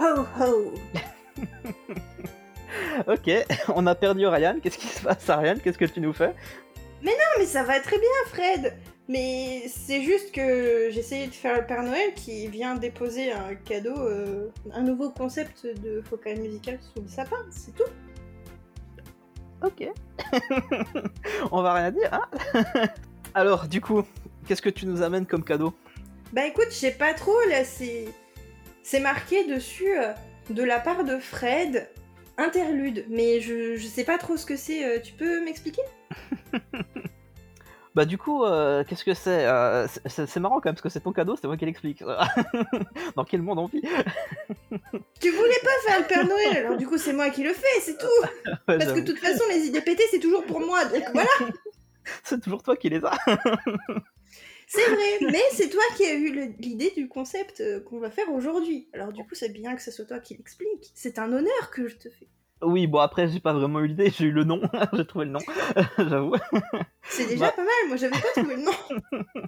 ho ho Ok, on a perdu Ryan. Qu'est-ce qui se passe, Ryan Qu'est-ce que tu nous fais? Non mais ça va très bien Fred Mais c'est juste que j'essayais de faire le Père Noël qui vient déposer un cadeau, euh, un nouveau concept de focal musical sous le sapin, c'est tout. Ok. on va rien dire, hein? Alors, du coup, qu'est-ce que tu nous amènes comme cadeau? Bah écoute, je sais pas trop, là c'est... C'est marqué dessus euh, de la part de Fred, interlude, mais je, je sais pas trop ce que c'est, euh, tu peux m'expliquer? Bah du coup, euh, qu'est-ce que c'est Euh, c'est- C'est c'est marrant quand même, parce que c'est ton cadeau, c'est moi qui l'explique. Dans quel monde on vit? Tu voulais pas faire le Père Noël, alors du coup c'est moi qui le fais, c'est tout Ouais, Parce que j'avoue. de toute façon les idées pétées c'est toujours pour moi, donc voilà C'est toujours toi qui les as. C'est vrai, mais c'est toi qui as eu l'idée du concept euh, qu'on va faire aujourd'hui. Alors du coup, c'est bien que ce soit toi qui l'explique. C'est un honneur que je te fais. Oui, bon après, j'ai pas vraiment eu l'idée, j'ai eu le nom, j'ai trouvé le nom, j'avoue. C'est déjà Bah. pas mal, moi j'avais pas trouvé le nom.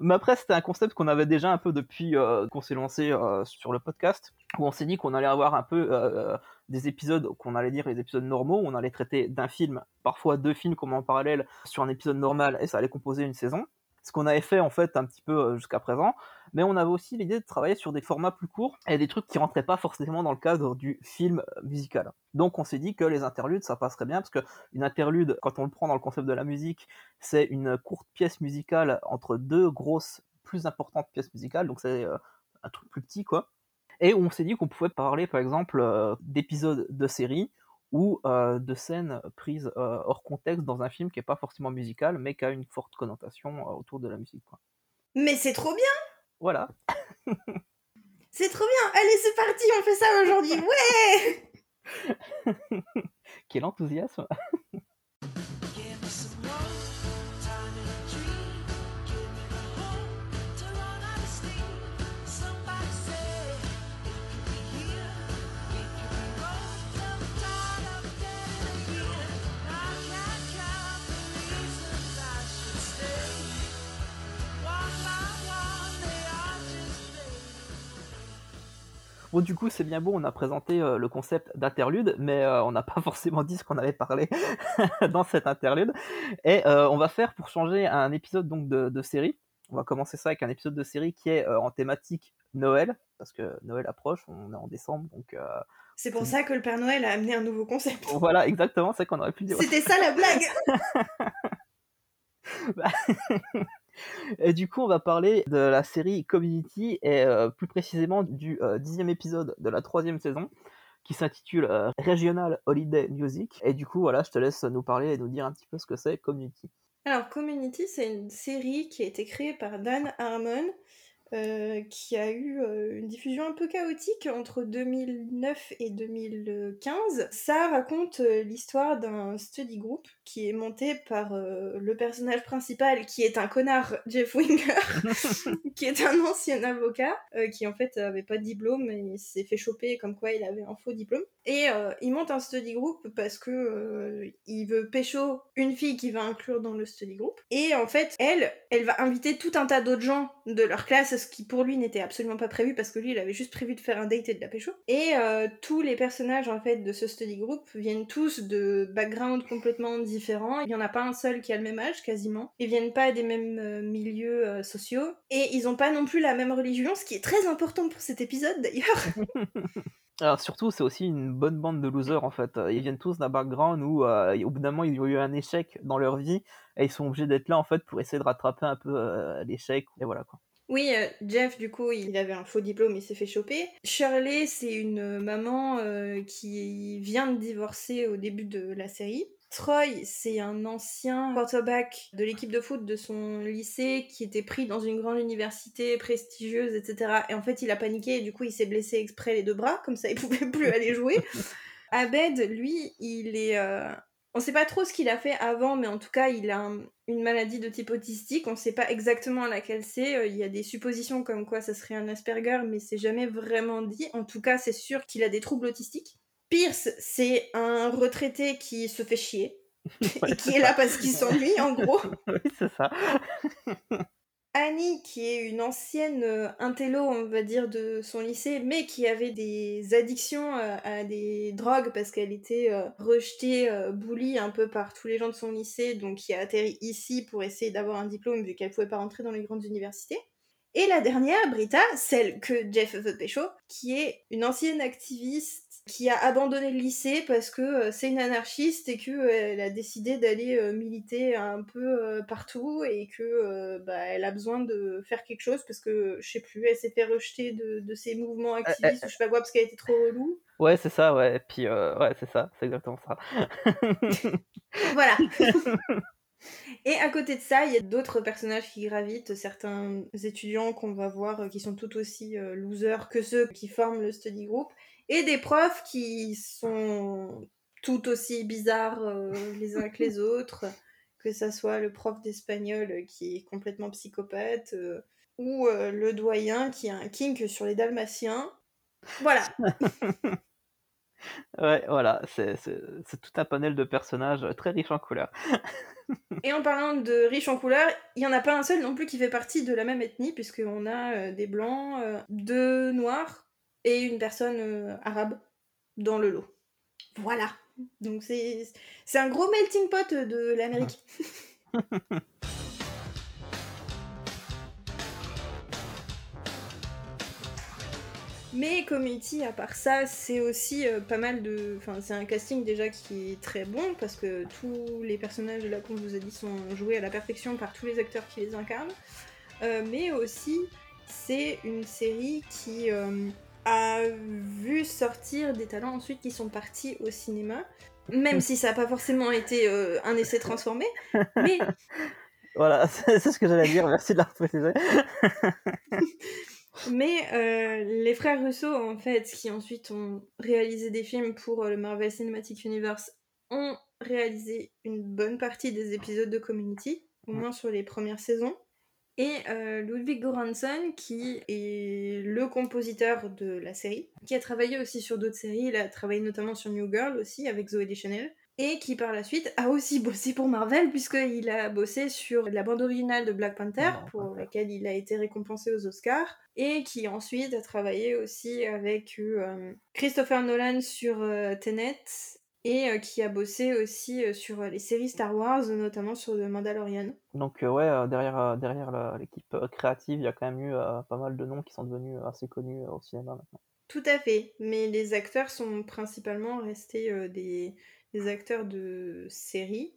Mais après, c'était un concept qu'on avait déjà un peu depuis euh, qu'on s'est lancé euh, sur le podcast, où on s'est dit qu'on allait avoir un peu euh, des épisodes, qu'on allait dire les épisodes normaux, où on allait traiter d'un film, parfois deux films comme en parallèle sur un épisode normal, et ça allait composer une saison. Ce qu'on avait fait en fait un petit peu euh, jusqu'à présent, mais on avait aussi l'idée de travailler sur des formats plus courts et des trucs qui rentraient pas forcément dans le cadre du film euh, musical. Donc on s'est dit que les interludes ça passerait bien parce que une interlude, quand on le prend dans le concept de la musique, c'est une courte pièce musicale entre deux grosses, plus importantes pièces musicales, donc c'est euh, un truc plus petit quoi. Et on s'est dit qu'on pouvait parler par exemple d'épisodes de séries ou euh, de scènes prises euh, hors contexte dans un film qui est pas forcément musical mais qui a une forte connotation autour de la musique. Quoi. Mais c'est trop bien, Voilà. c'est trop bien. Allez, c'est parti, on fait ça aujourd'hui. Ouais Quel enthousiasme Bon, du coup, c'est bien beau, on a présenté euh, le concept d'interlude, mais euh, on n'a pas forcément dit ce qu'on allait parler dans cet interlude. Et euh, on va faire, pour changer, un épisode donc de, de série. On va commencer ça avec un épisode de série qui est en thématique Noël, parce que Noël approche, on est en décembre, donc C'est pour ça que le Père Noël a amené un nouveau concept. voilà, exactement, c'est qu'on aurait pu dire. C'était ça la blague Et du coup, on va parler de la série Community et euh, plus précisément du euh, dixième épisode de la troisième saison qui s'intitule euh, Regional Holiday Music. Et du coup, voilà, je te laisse nous parler et nous dire un petit peu ce que c'est Community. Alors, Community, c'est une série qui a été créée par Dan Harmon, euh, qui a eu euh, une diffusion un peu chaotique entre 2009 et 2015. Ça raconte euh, l'histoire d'un study group qui est monté par le personnage principal, qui est un connard, Jeff Winger, qui est un ancien avocat, qui en fait avait pas de diplôme, il s'est fait choper comme quoi il avait un faux diplôme. Et il monte un study group parce que il veut pécho une fille qu'il va inclure dans le study group. Et en fait, elle, elle va inviter tout un tas d'autres gens de leur classe, ce qui pour lui n'était absolument pas prévu parce que lui, il avait juste prévu de faire un date et de la pécho. Et euh, tous les personnages en fait de ce study group viennent tous de backgrounds complètement différents. Il y en a pas un seul qui a le même âge quasiment. Ils viennent pas des mêmes euh, milieux euh, sociaux et ils ont pas non plus la même religion, ce qui est très important pour cet épisode d'ailleurs. Alors surtout, c'est aussi une bonne bande de losers en fait. Ils viennent tous d'un background où euh, au bout d'un moment ils ont eu un échec dans leur vie et ils sont obligés d'être là en fait pour essayer de rattraper un peu euh, l'échec. Et voilà quoi. Oui, euh, Jeff, du coup, il avait un faux diplôme, il s'est fait choper. Shirley, c'est une euh, maman euh, qui vient de divorcer au début de la série. Troy, c'est un ancien quarterback de l'équipe de foot de son lycée qui était pris dans une grande université prestigieuse, etc. Et en fait, il a paniqué et du coup, il s'est blessé exprès les deux bras, comme ça, il pouvait plus aller jouer. Abed, lui, il est... euh, On sait pas trop ce qu'il a fait avant, mais en tout cas, il a un- une maladie de type autistique. On sait pas exactement laquelle c'est. Euh, Il y a des suppositions comme quoi ça serait un Asperger, mais c'est jamais vraiment dit. En tout cas, c'est sûr qu'il a des troubles autistiques. Pierce, c'est un retraité qui se fait chier. et qui est là parce qu'il s'ennuie, en gros. oui, c'est ça. Annie, qui est une ancienne euh, intello, on va dire, de son lycée, mais qui avait des addictions euh, à des drogues parce qu'elle était euh, rejetée, bully un peu par tous les gens de son lycée, donc qui a atterri ici pour essayer d'avoir un diplôme vu qu'elle pouvait pas rentrer dans les grandes universités. Et la dernière, Brita, celle que Jeff veut pécho, qui est une ancienne activiste qui a abandonné le lycée parce que euh, c'est une anarchiste et qu'elle a décidé d'aller euh, militer un peu euh, partout et que euh, bah, elle a besoin de faire quelque chose parce que je sais plus, elle s'est fait rejeter de, de ses mouvements activistes ou je sais pas quoi parce qu'elle était trop relou. Ouais, c'est ça, ouais. Et puis, euh, ouais, c'est ça, c'est exactement ça. Voilà. Et à côté de ça, il y a d'autres personnages qui gravitent, certains étudiants qu'on va voir euh, qui sont tout aussi euh, losers que ceux qui forment le study group, et des profs qui sont tout aussi bizarres euh, les uns que les autres, que ça soit le prof d'espagnol qui est complètement psychopathe, euh, ou euh, le doyen qui a un kink sur les dalmatiens. Voilà. Ouais, voilà, c'est tout un panel de personnages très riche en couleurs. Et en parlant de riches en couleurs, il n'y en a pas un seul non plus qui fait partie de la même ethnie, puisqu'on a des blancs, deux noirs et une personne euh, arabe dans le lot. Voilà. Donc c'est un gros melting pot de l'Amérique. Mais Community, à part ça, c'est aussi euh, pas mal de. Enfin, c'est un casting déjà qui est très bon parce que tous les personnages là qu'on vous a dit sont joués à la perfection par tous les acteurs qui les incarnent. Euh, mais aussi, c'est une série qui a vu sortir des talents ensuite qui sont partis au cinéma. Même si ça n'a pas forcément été euh, un essai transformé. Mais Voilà, c'est c'est ce que j'allais dire, merci de la préciser. Mais euh, les frères Russo, en fait, qui ensuite ont réalisé des films pour euh, le Marvel Cinematic Universe, ont réalisé une bonne partie des épisodes de Community, au moins sur les premières saisons. Et euh, Ludwig Göransson, qui est le compositeur de la série, qui a travaillé aussi sur d'autres séries, il a travaillé notamment sur New Girl aussi, avec Zoé Deschanel, et qui par la suite a aussi bossé pour Marvel, puisqu'il a bossé sur la bande originale de Black Panther, pour laquelle il a été récompensé aux Oscars, et qui ensuite a travaillé aussi avec euh, Christopher Nolan sur euh, Tenet, et euh, qui a bossé aussi euh, sur euh, les séries Star Wars, notamment sur The Mandalorian. Donc, ouais, derrière, l'équipe créative, il y a quand même eu pas mal de noms qui sont devenus assez connus au cinéma maintenant. Tout à fait, mais les acteurs sont principalement restés des, des acteurs de série.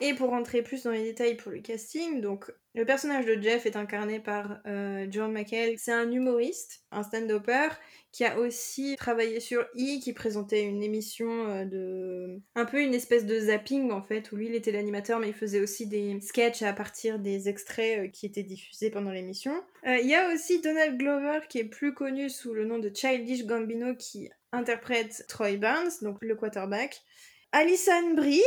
Et pour rentrer plus dans les détails pour le casting, donc le personnage de Jeff est incarné par euh, John McHale. C'est un humoriste, un stand-upper, qui a aussi travaillé sur E, qui présentait une émission euh, de... un peu une espèce de zapping en fait, où lui il était l'animateur, mais il faisait aussi des sketchs à partir des extraits euh, qui étaient diffusés pendant l'émission. Il y a aussi Donald Glover, qui est plus connu sous le nom de Childish Gambino, qui interprète Troy Barnes, donc le quarterback. Alison Brie,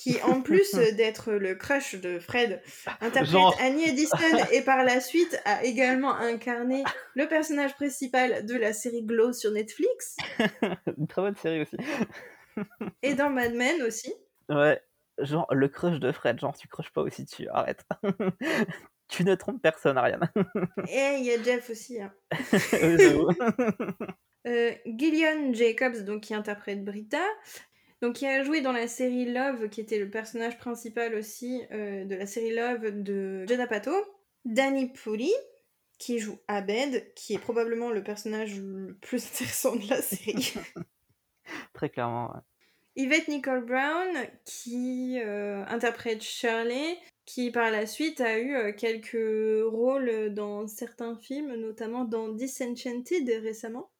qui en plus d'être le crush de Fred, interprète Genre. Annie Edison et par la suite a également incarné le personnage principal de la série Glow sur Netflix Une très bonne série aussi. et dans Mad Men aussi. Ouais, genre le crush de Fred, genre tu crushes pas aussi dessus, arrête. tu ne trompes personne, Ariane. Et il y a Jeff aussi. hein. Oui. Euh, Gillian Jacobs, donc qui interprète Brita, donc qui a joué dans la série Love, qui était le personnage principal aussi euh, de la série Love de Judd Apatow. Danny Pudi, qui joue Abed, qui est probablement le personnage le plus intéressant de la série. Très clairement, ouais. Yvette Nicole Brown, qui euh, interprète Shirley, qui par la suite a eu euh, quelques rôles dans certains films, notamment dans Disenchanted récemment.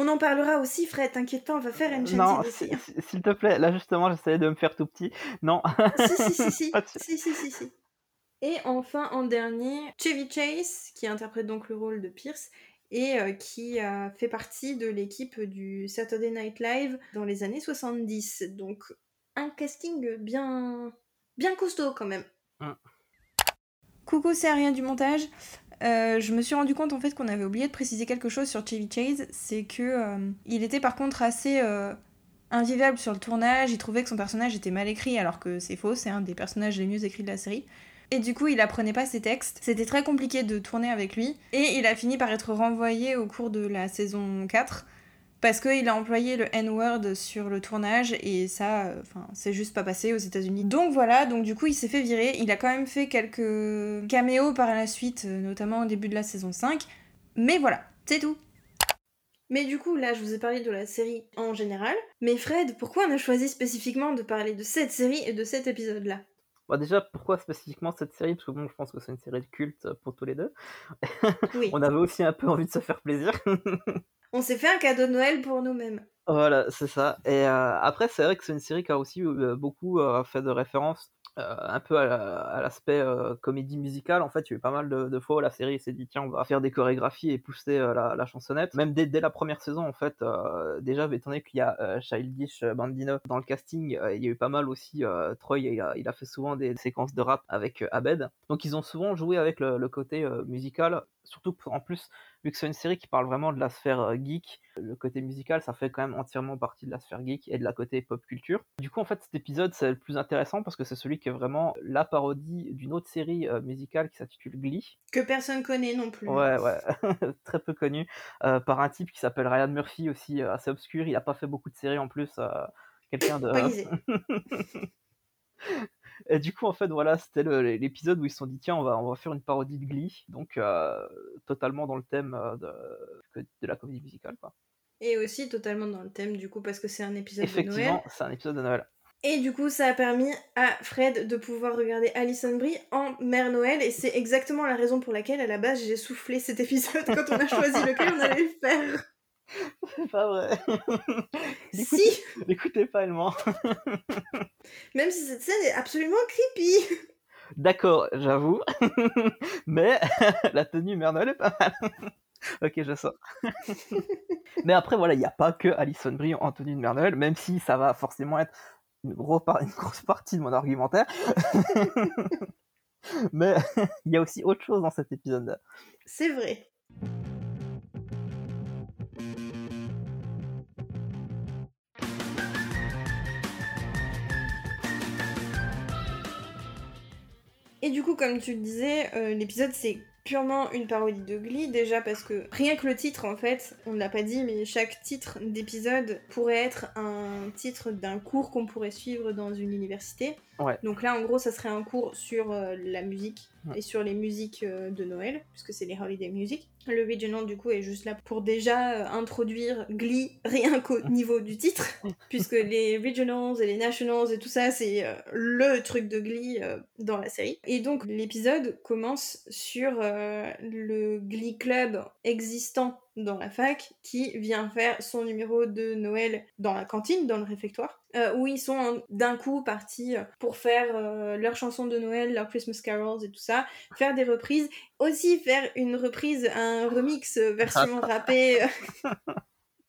On en parlera aussi, Fred, t'inquiète pas, on va faire Enchanted Non, s'il te plaît, là justement j'essayais de me faire tout petit. Non, si, si, si, si, si, si, si, si. Et enfin, en dernier, Chevy Chase, qui interprète donc le rôle de Pierce, et euh, qui a fait partie de l'équipe du Saturday Night Live dans les années 70. Donc, un casting bien, bien costaud quand même. Mm. Coucou, c'est rien du montage. Euh, je me suis rendu compte en fait qu'on avait oublié de préciser quelque chose sur Chevy Chase, c'est que euh, il était par contre assez euh, invivable sur le tournage. Il trouvait que son personnage était mal écrit, alors que c'est faux. C'est un des personnages les mieux écrits de la série. Et du coup, il apprenait pas ses textes. C'était très compliqué de tourner avec lui. Et il a fini par être renvoyé au cours de la saison 4 parce qu'il a employé le N-word sur le tournage et ça, euh, enfin, c'est juste pas passé aux États-Unis. Donc voilà, donc du coup, il s'est fait virer. Il a quand même fait quelques caméos par la suite, euh, notamment au début de la saison 5. Mais voilà, c'est tout. Mais du coup, là, je vous ai parlé de la série en général. Mais Fred, pourquoi on a choisi spécifiquement de parler de cette série et de cet épisode-là? Bah déjà, pourquoi spécifiquement cette série? Parce que bon, je pense que c'est une série de culte pour tous les deux. Oui, On avait aussi un peu envie de se faire plaisir. on s'est fait un cadeau de Noël pour nous-mêmes. Voilà, c'est ça. Et euh, après, c'est vrai que c'est une série qui a aussi euh, beaucoup euh, fait de références euh, un peu à la- à l'aspect comédie musicale. En fait, il y a eu pas mal de, de fois où la série s'est dit tiens, on va faire des chorégraphies et pousser la, chansonnette. Même dès, la première saison, en fait, déjà, étant donné qu'il y a Childish Bandino dans le casting, il y a eu pas mal aussi. Troy, il a, fait souvent des séquences de rap avec Abed. Donc, ils ont souvent joué avec le, le côté musical. Surtout en plus, vu que c'est une série qui parle vraiment de la sphère geek, le côté musical, ça fait quand même entièrement partie de la sphère geek et de la côté pop culture. Du coup, en fait, cet épisode, c'est le plus intéressant parce que c'est celui qui est vraiment la parodie d'une autre série musicale qui s'intitule Glee. Que personne connaît non plus. Ouais, ouais, très peu connu, euh, par un type qui s'appelle Ryan Murphy, aussi euh, assez obscur. Il a pas fait beaucoup de séries en plus. euh, Quelqu'un de. Et du coup, en fait, voilà, c'était l'épisode où ils se sont dit, tiens, on va, on va faire une parodie de Glee, donc euh, totalement dans le thème euh, de, de la comédie musicale, quoi. Et aussi totalement dans le thème, du coup, parce que c'est un épisode de Noël. Effectivement, c'est un épisode de Noël. Et du coup, ça a permis à Fred de pouvoir regarder Alison Brie en Mère Noël, et c'est exactement la raison pour laquelle, à la base, j'ai soufflé cet épisode quand on a choisi lequel on allait le faire. C'est pas vrai. Si N'écoutez pas, elle ment. Même si cette scène est absolument creepy D'accord, j'avoue. Mais la tenue Mère Noël est pas mal. ok, je sors. Mais après, voilà, il n'y a pas que Alison Brie en tenue de Mère Noël, même si ça va forcément être une, gros par- une grosse partie de mon argumentaire. Mais il y a aussi autre chose dans cet épisode. C'est vrai. Et du coup, comme tu le disais, euh, l'épisode c'est purement une parodie de Glee, déjà parce que rien que le titre en fait, on ne l'a pas dit, mais chaque titre d'épisode pourrait être un titre d'un cours qu'on pourrait suivre dans une université. Ouais. Donc là, en gros, ça serait un cours sur euh, la musique Ouais. et sur les musiques euh, de Noël, puisque c'est les holiday music. Le regional, du coup, est juste là pour déjà euh, introduire Glee rien qu'au niveau du titre, puisque les regionals et les nationals et tout ça, c'est le truc de Glee dans la série. Et donc, l'épisode commence sur euh, le Glee Club existant dans la fac qui vient faire son numéro de Noël dans la cantine, dans le réfectoire, euh, où ils sont d'un coup partis euh, pour faire euh, leurs chansons de Noël, leurs Christmas carols et tout ça, faire des reprises, aussi faire une reprise, un remix version rappée.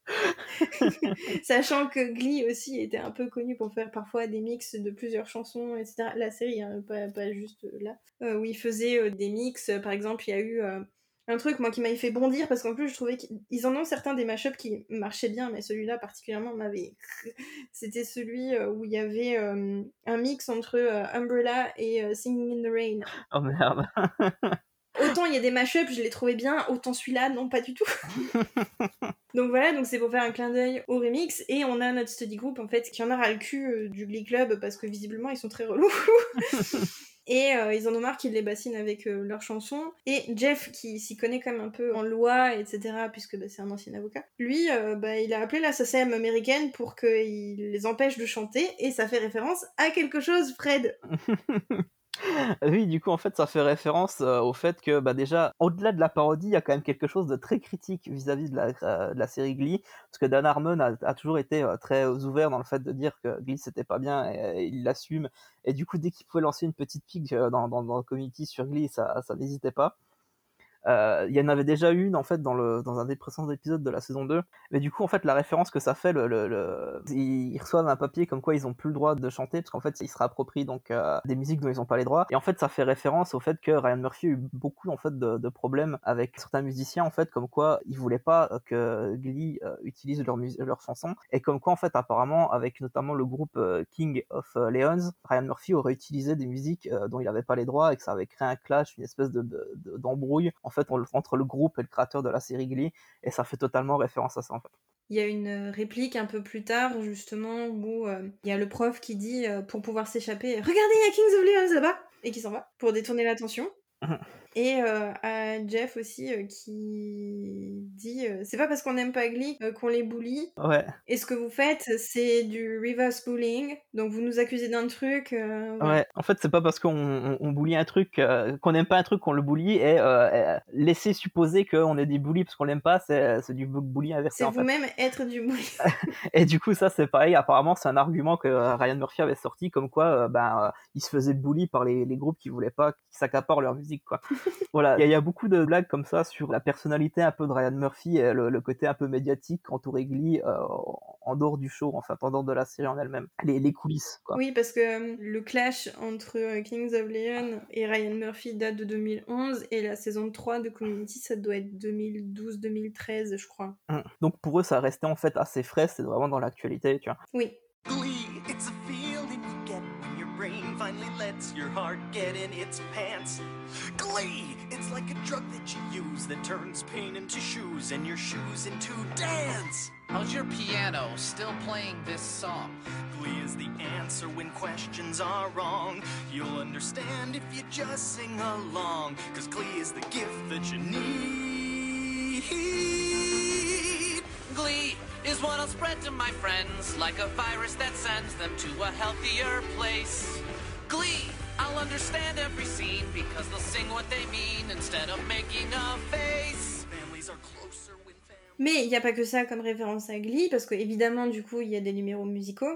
Sachant que Glee aussi était un peu connu pour faire parfois des mix de plusieurs chansons, etc. La série, hein, pas, pas juste là. Euh, où ils faisaient euh, des mix. Par exemple, il y a eu euh, un truc moi qui m'avait fait bondir parce qu'en plus je trouvais qu'ils en ont certains des mashups qui marchaient bien, mais celui-là particulièrement m'avait. C'était celui où il y avait un mix entre Umbrella et Singing in the Rain. Oh merde. Autant il y a des mashups, je les trouvais bien, autant celui-là, non, pas du tout. donc voilà, donc c'est pour faire un clin d'œil au remix. Et on a notre study group en fait qui en a ras le cul euh, du Glee Club parce que visiblement ils sont très relous. Et euh, ils en ont marre qu'ils les bassinent avec euh, leurs chansons. Et Jeff, qui s'y connaît quand même un peu en loi, etc., puisque bah, c'est un ancien avocat, lui, euh, bah, il a appelé la SACEM américaine pour qu'il les empêche de chanter. Et ça fait référence à quelque chose, Fred. Oui, du coup, en fait, ça fait référence euh, au fait que, bah, déjà, au-delà de la parodie, il y a quand même quelque chose de très critique vis-à-vis de, la, euh, série Glee, parce que Dan Harmon a, toujours été euh, très ouvert dans le fait de dire que Glee c'était pas bien, et, il l'assume, et du coup, dès qu'il pouvait lancer une petite pique dans, le community sur Glee, ça n'hésitait pas. Euh, Il y en avait déjà une en fait dans, le, dans un des précédents épisodes de la saison 2. Mais du coup, en fait, la référence que ça fait, le, le, le- ils reçoivent un papier comme quoi ils ont plus le droit de chanter parce qu'en fait, ils se réapproprient donc euh, des musiques dont ils n'ont pas les droits. Et en fait, ça fait référence au fait que Ryan Murphy a eu beaucoup en fait de, de problèmes avec certains musiciens en fait, comme quoi ils voulaient pas que Glee euh, utilise leurs leurs chansons et comme quoi en fait apparemment avec notamment le groupe euh, King of euh, Leons, Ryan Murphy aurait utilisé des musiques euh, dont il n'avait pas les droits et que ça avait créé un clash, une espèce de- d'embrouille en fait en- entre le groupe et le créateur de la série Glee et ça fait totalement référence à ça en fait. Il y a une euh, réplique un peu plus tard, justement, où euh, il y a le prof qui dit, euh, pour pouvoir s'échapper, Regardez, il y a Kings of Leon là-bas Et qui s'en va, pour détourner l'attention. Et euh, à Jeff aussi, euh, qui dit, euh, c'est pas parce qu'on n'aime pas Glee qu'on les bully. Ouais. Et ce que vous faites, c'est du reverse bullying. Donc vous nous accusez d'un truc. Ouais, en fait, c'est pas parce qu'on on, on bully un truc, qu'on n'aime pas un truc qu'on le bully, et laisser supposer qu'on est des bullies parce qu'on l'aime pas, c'est du bu- bully inversé C'est vous-même être du bully. Et du coup, ça, c'est pareil. Apparemment, c'est un argument que Ryan Murphy avait sorti, comme quoi, ben, il se faisait bully par les, les groupes qui voulaient pas, qui s'accaparent leur musique, quoi. voilà. Il y, a- il y a beaucoup de blagues comme ça sur la personnalité un peu de Ryan Murphy et le, le côté un peu médiatique entouré Glee euh, en dehors du show, en fait, en dehors de la série en elle-même. Les, les coulisses, quoi. Oui, parce que euh, le clash entre euh, Kings of Leon et Ryan Murphy date de 2011 et la saison 3 de Community, ça doit être 2012-2013, je crois. Mm. Donc pour eux, ça restait en fait assez frais, c'est vraiment dans l'actualité, tu vois. Oui. Glee, it's a finally lets your heart get in its pants. Glee, it's like a drug that you use that turns pain into shoes and your shoes into dance. How's your piano still playing this song? Glee is the answer when questions are wrong. You'll understand if you just sing along. Cause Glee is the gift that you need. Glee is what I'll spread to my friends like a virus that sends them to a healthier place. Glee, I'll understand every scene because they'll sing what they mean instead of making a face. Families are closer when families. Mais il n'y a pas que ça comme référence à Glee, parce que évidemment, du coup, il y a des numéros musicaux.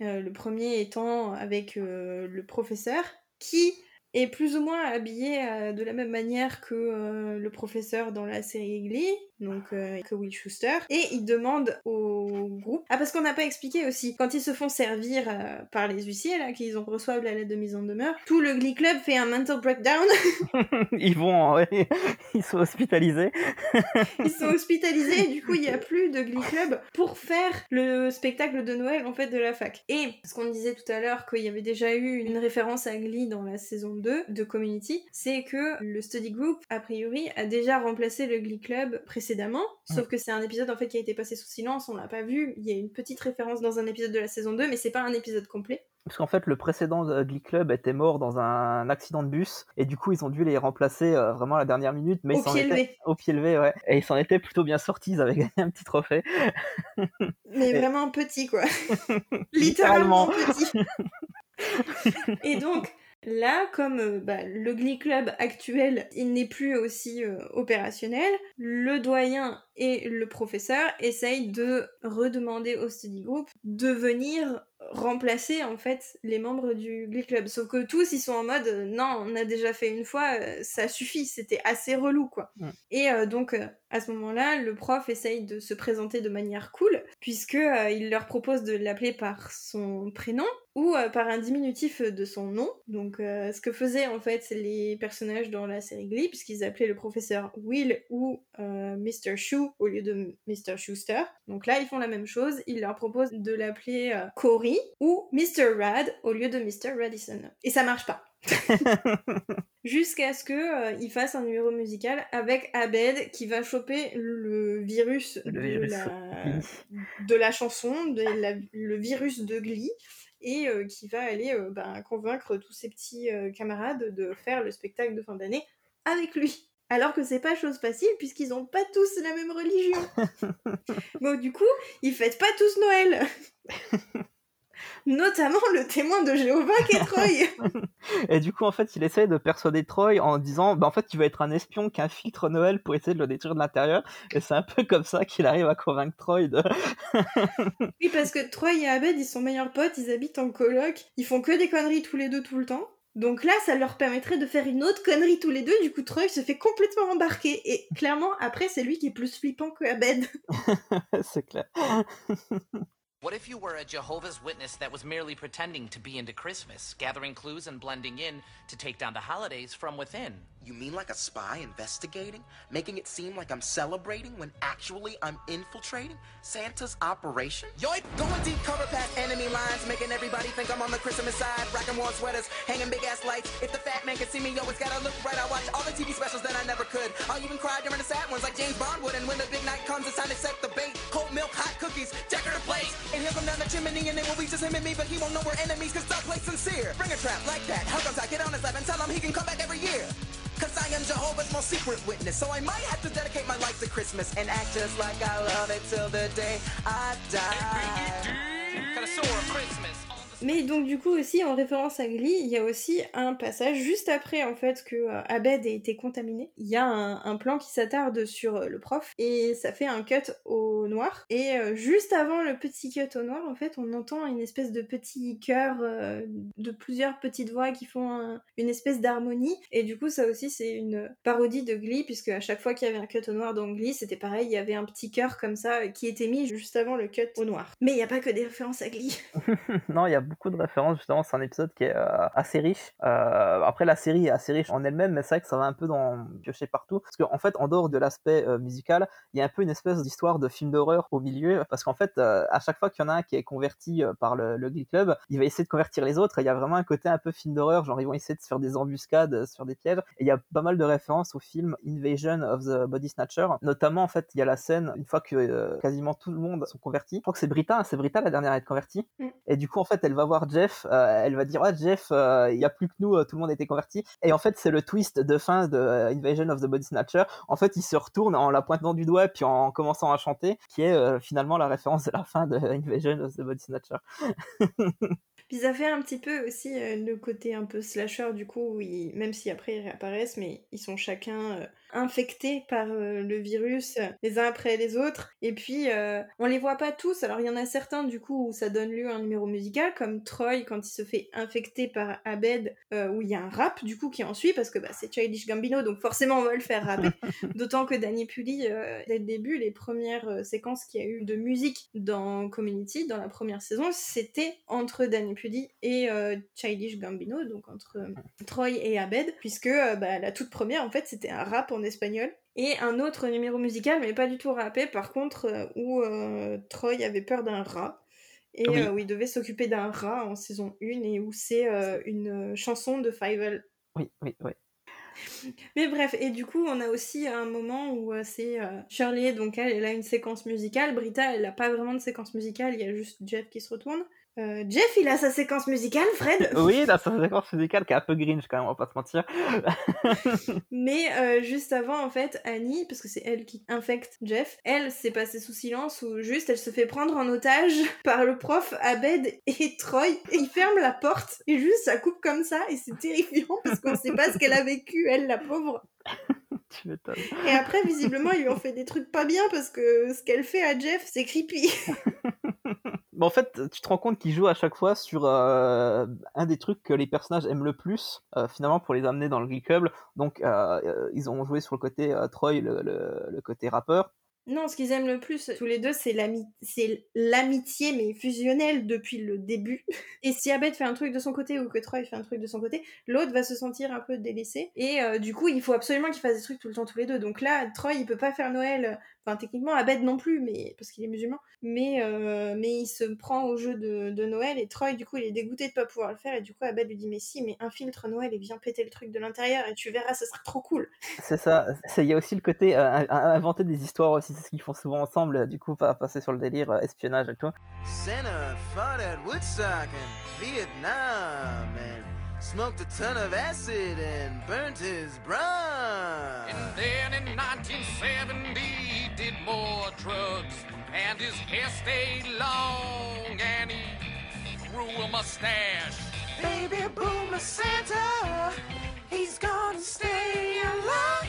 Euh, le premier étant avec euh, le professeur, qui est plus ou moins habillé euh, de la même manière que euh, le professeur dans la série Glee, donc euh, que Will Schuster, et il demande au groupe. Ah, parce qu'on n'a pas expliqué aussi, quand ils se font servir euh, par les huissiers, là, qu'ils en reçoivent la lettre de mise en demeure, tout le Glee Club fait un mental breakdown. ils vont, ouais, ils sont hospitalisés. Ils sont hospitalisés et du coup il n'y a plus de Glee Club pour faire le spectacle de Noël en fait de la fac. Et ce qu'on disait tout à l'heure qu'il y avait déjà eu une référence à Glee dans la saison 2 de Community, c'est que le study group a priori a déjà remplacé le Glee Club précédemment, sauf que c'est un épisode en fait qui a été passé sous silence, on l'a pas vu. Il y a une petite référence dans un épisode de la saison 2 mais c'est pas un épisode complet. Parce qu'en fait, le précédent euh, Glee Club était mort dans un accident de bus, et du coup, ils ont dû les remplacer euh, vraiment à la dernière minute, mais Au ils s'en pied étaient... levé. Au pied levé, ouais. Et ils s'en étaient plutôt bien sortis, ils avaient gagné un petit trophée. Mais Et- vraiment petit, quoi. Littéralement. petit. Et donc, là, comme euh, bah, le Glee Club actuel, il n'est plus aussi euh, opérationnel, le doyen et le professeur essayent de redemander au study group de venir remplacer en fait les membres du Glee Club. Sauf que tous ils sont en mode euh, non, on a déjà fait une fois, ça suffit, c'était assez relou quoi. Et euh, donc à ce moment-là, le prof essaye de se présenter de manière cool puisque euh, il leur propose de l'appeler par son prénom ou euh, par un diminutif de son nom. Donc euh, ce que faisaient en fait les personnages dans la série Glee puisqu'ils appelaient le professeur Will ou Mr. Shoe au lieu de Mr. Schuster. Donc là ils font la même chose, ils leur proposent de l'appeler Cory ou Mr. Rad au lieu de Mr. Radisson. Et ça marche pas. Jusqu'à ce que euh, il fasse un numéro musical avec Abed qui va choper le virus, Le de. La, de la chanson, de la- le virus de Glee, et euh, qui va aller euh, ben, convaincre tous ses petits camarades de faire le spectacle de fin d'année avec lui. Alors que c'est pas chose facile puisqu'ils ont pas tous la même religion. Donc du coup, ils fêtent pas tous Noël. Notamment le témoin de Jéhovah qui est Troy. Et du coup, en fait, il essaye de persuader Troy en disant, bah, en fait, tu vas être un espion qui infiltre Noël pour essayer de le détruire de l'intérieur. Et c'est un peu comme ça qu'il arrive à convaincre Troy de... Oui, parce que Troy et Abed, ils sont meilleurs potes, ils habitent en coloc, ils font que des conneries tous les deux tout le temps. Donc là, ça leur permettrait de faire une autre connerie tous les deux. Du coup, Troy se fait complètement embarquer. Et clairement, après, c'est lui qui est plus flippant que Abed. c'est clair. What if you were a Jehovah's Witness that was merely pretending to be into Christmas, gathering clues and blending in to take down the holidays from within? You mean like a spy investigating? Making it seem like I'm celebrating when actually I'm infiltrating Santa's operation? Yoip! Going deep cover past enemy lines, making everybody think I'm on the Christmas side. Rocking warm sweaters, hanging big ass lights. If the fat man can see me, yo, it's gotta look right. I watch all the TV specials that I never could. I'll even cry during the sad ones like James Bond would. And when the big night comes, it's time to set the bait. Cold milk, hot cookies, decorative plates. And he'll come down the chimney and it will be just him and me, but he won't know we're enemies cause Doug plays sincere. Bring a trap like that. How comes I get on his lap and tell him he can come back every year? Cause I am Jehovah's most secret witness. So I might have to dedicate my life to Christmas and act just like I love it till the day I die. Got a sore Christmas. Mais donc du coup aussi en référence à Glee, il y a aussi un passage juste après en fait que euh, Abed ait été contaminé. Il y a un, un plan qui s'attarde sur euh, le prof et ça fait un cut au noir. Et euh, juste avant le petit cut au noir, en fait, on entend une espèce de petit chœur euh, de plusieurs petites voix qui font un- une espèce d'harmonie. Et du coup ça aussi c'est une parodie de Glee puisque à chaque fois qu'il y avait un cut au noir dans Glee, c'était pareil, il y avait un petit chœur comme ça qui était mis juste avant le cut au noir. Mais il n'y a pas que des références à Glee. non, il y a beaucoup de références, justement, c'est un épisode qui est euh, assez riche. Euh, après, la série est assez riche en elle-même, mais c'est vrai que ça va un peu dans piocher partout. Parce qu'en fait, en dehors de l'aspect euh, musical, il y a un peu une espèce d'histoire de film d'horreur au milieu, parce qu'en fait, à chaque fois qu'il y en a un qui est converti par le, le Glee Club, il va essayer de convertir les autres, et il y a vraiment un côté un peu film d'horreur, genre ils vont essayer de se faire des embuscades sur des pièges, et il y a pas mal de références au film Invasion of the Body Snatcher, notamment en fait, il y a la scène, une fois que quasiment tout le monde sont convertis, je crois que c'est Brita, c'est Brita la dernière à être convertie, et du coup, en fait, elle va voir Jeff, euh, elle va dire, ouais, Jeff, euh, il y a plus que nous, euh, tout le monde été converti. Et en fait, c'est le twist de fin de Invasion of the Body Snatcher. En fait, il se retourne en la pointant du doigt, puis en commençant à chanter, qui est finalement la référence de la fin de Invasion of the Body Snatcher. Puis ça fait un petit peu aussi le côté un peu slasher du coup, où même si après ils réapparaissent, mais ils sont chacun infectés par euh, le virus les uns après les autres. Et puis euh, on les voit pas tous, alors il y en a certains du coup où ça donne lieu à un numéro musical, comme Troy quand il se fait infecter par Abed, euh, où il y a un rap du coup qui en suit, parce que bah, c'est Childish Gambino, donc forcément on va le faire rapper. D'autant que Danny euh, dès le début, les premières séquences qu'il y a eu de musique dans Community, dans la première saison, c'était entre Danny Pudi et Childish Gambino, donc entre Troy et Abed, puisque bah, la toute première, en fait, c'était un rap en espagnol. Et un autre numéro musical, mais pas du tout rappé, par contre, euh, où euh, Troy avait peur d'un rat. Et Oui. euh, où il devait s'occuper d'un rat en saison 1 et où c'est euh, une chanson de Fievel Oui, oui, oui. mais bref, et du coup, on a aussi un moment où euh, c'est euh, Shirley, donc elle, elle a une séquence musicale. Brita, elle a pas vraiment de séquence musicale, il y a juste Jeff qui se retourne. Euh, Jeff, il a sa séquence musicale, Fred? Oui, là, c'est une séquence musicale qui est un peu grinch quand même, on va pas se mentir. Mais euh, juste avant, en fait, Annie, parce que c'est elle qui infecte Jeff, elle s'est passée sous silence ou juste elle se fait prendre en otage par le prof Abed et Troy. Et ils ferment la porte et juste ça coupe comme ça et c'est terrifiant parce qu'on sait pas ce qu'elle a vécu, elle, la pauvre. tu m'étonnes. Et après, visiblement, ils lui ont fait des trucs pas bien parce que ce qu'elle fait à Jeff, c'est creepy. Bon, en fait, tu te rends compte qu'ils jouent à chaque fois sur euh, un des trucs que les personnages aiment le plus, euh, finalement, pour les amener dans le Club. Donc, euh, ils ont joué sur le côté Troy, le, le- côté rappeur. Non, ce qu'ils aiment le plus, tous les deux, c'est l'ami- c'est l'amitié, mais fusionnelle depuis le début. Et si Abed fait un truc de son côté ou que Troy fait un truc de son côté, l'autre va se sentir un peu délaissé. Et du coup, il faut absolument qu'ils fassent des trucs tout le temps tous les deux. Donc là, Troy, il peut pas faire Noël. Enfin, techniquement, Abed non plus, mais parce qu'il est musulman. Mais, euh, mais il se prend au jeu de, de Noël. Et Troy, du coup, il est dégoûté de pas pouvoir le faire. Et du coup, Abed lui dit Mais si, mais infiltre Noël et viens péter le truc de l'intérieur. Et tu verras, ce sera trop cool. C'est ça. Il y a aussi le côté euh, in- inventer des histoires aussi, c'est ce qu'ils font souvent ensemble, du coup, pas passer sur le délire euh, espionnage et tout. Santa fought at Woodstock in Vietnam and smoked a ton of acid and burnt his bra. And then in 1970, he did more drugs, and his hair stayed long, and he grew a mustache. Baby boomer Santa, he's gonna stay alive.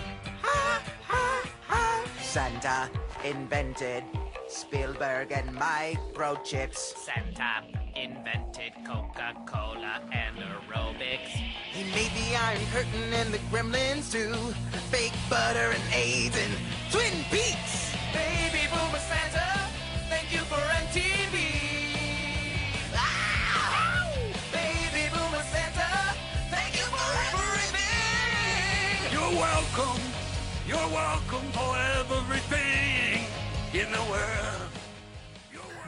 Santa invented Spielberg and microchips. Santa invented Coca Cola and aerobics. He made the Iron Curtain and the Gremlins too. Fake butter and AIDS and Twin Peaks. Welcome. You're welcome for everything in the world.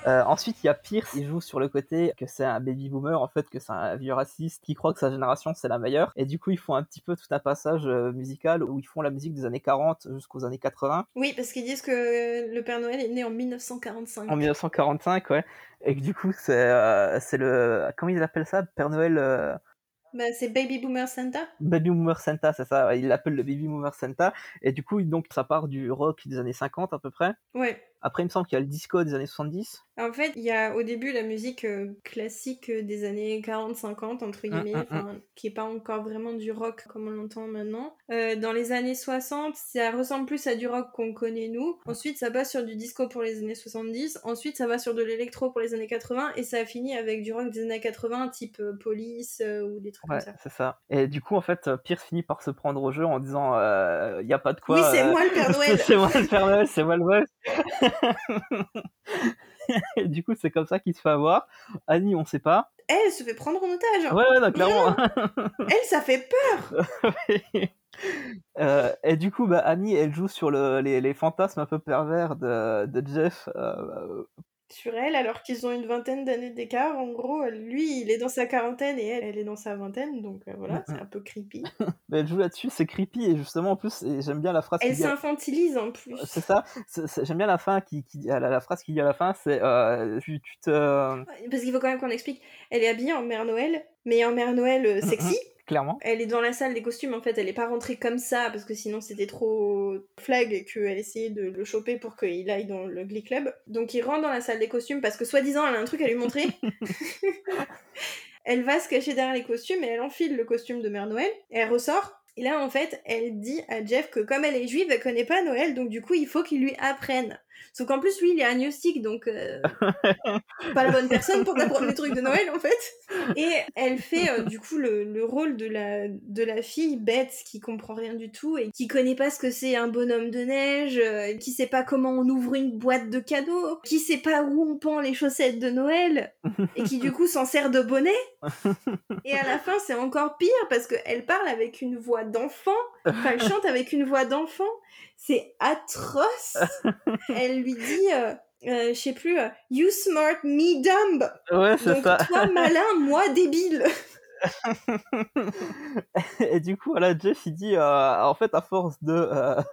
Euh, ensuite, il y a Pierce, il joue sur le côté que c'est un baby boomer, en fait, que c'est un vieux raciste qui croit que sa génération c'est la meilleure. Et du coup, ils font un petit peu tout un passage euh, musical où ils font la musique des années 40 jusqu'aux années 80. Oui, parce qu'ils disent que le Père Noël est né en 1945. En 1945, ouais. Et que du coup, c'est euh, c'est le. Comment ils appellent ça? Père Noël. Bah, c'est Baby Boomer Santa. Baby Boomer Santa, c'est ça. ouais, Ils l'appellent le Baby Boomer Santa. Et du coup, donc, ça part du rock des années 50 à peu près. Ouais. Après, il me semble qu'il y a le disco des années 70. En fait, il y a au début la musique euh, classique euh, des années 40-50, entre guillemets, Mm, mm, qui est pas encore vraiment du rock comme on l'entend maintenant. Euh, dans les années 60, ça ressemble plus à du rock qu'on connaît nous. Ensuite, ça passe sur du disco pour les années 70. Ensuite, ça va sur de l'électro pour les années 80. Et ça a fini avec du rock des années 80, type euh, Police euh, ou des trucs Ouais, comme ça. c'est ça. Et du coup, en fait, euh, Pierce finit par se prendre au jeu en disant il n'y a pas de quoi. oui, c'est euh, moi le Père Noël. c'est moi le Père Noël, c'est moi le boss. Et du coup, c'est comme ça qu'il se fait avoir. Annie, on sait pas. Elle se fait prendre en otage. Ouais, ouais, non, clairement. Elle, ça fait peur. Euh, et du coup, bah, Annie, elle joue sur le, les, les fantasmes un peu pervers de, de Jeff. euh, Sur elle, alors qu'ils ont une vingtaine d'années d'écart, en gros, lui, il est dans sa quarantaine et elle, elle est dans sa vingtaine, donc euh, voilà, c'est un peu creepy. bah, elle joue là-dessus, c'est creepy. Et justement, en plus, j'aime bien la phrase Elle s'infantilise en plus. C'est ça, j'aime bien la fin qui, qui la, la phrase qu'il dit à la fin, c'est euh, tu, tu te Parce qu'il faut quand même qu'on explique. Elle est habillée en Mère Noël, mais en Mère Noël euh, sexy. clairement. Elle est dans la salle des costumes, en fait, elle est pas rentrée comme ça, parce que sinon c'était trop flag et qu'elle essayait de le choper pour qu'il aille dans le Glee Club. Donc il rentre dans la salle des costumes parce que soi-disant elle a un truc à lui montrer. elle va se cacher derrière les costumes et elle enfile le costume de Mère Noël et elle ressort. Et là, en fait, elle dit à Jeff que comme elle est juive, elle connaît pas Noël, donc du coup, il faut qu'il lui apprenne. Sauf qu'en plus, lui, il est agnostique, donc euh, pas la bonne personne pour t'apprendre les trucs de Noël, en fait. Et elle fait euh, du coup le, le rôle de la, de la fille bête qui comprend rien du tout et qui connaît pas ce que c'est un bonhomme de neige, euh, qui sait pas comment on ouvre une boîte de cadeaux, qui sait pas où on pend les chaussettes de Noël et qui du coup s'en sert de bonnet. Et à la fin, c'est encore pire parce qu'elle parle avec une voix d'enfant, enfin elle chante avec une voix d'enfant. C'est atroce. Elle lui dit, euh, euh, je sais plus, euh, You smart, me dumb. Ouais, c'est ça. toi malin, moi débile. Et du coup, voilà, Jeff, il dit, euh, en fait, à force de, euh,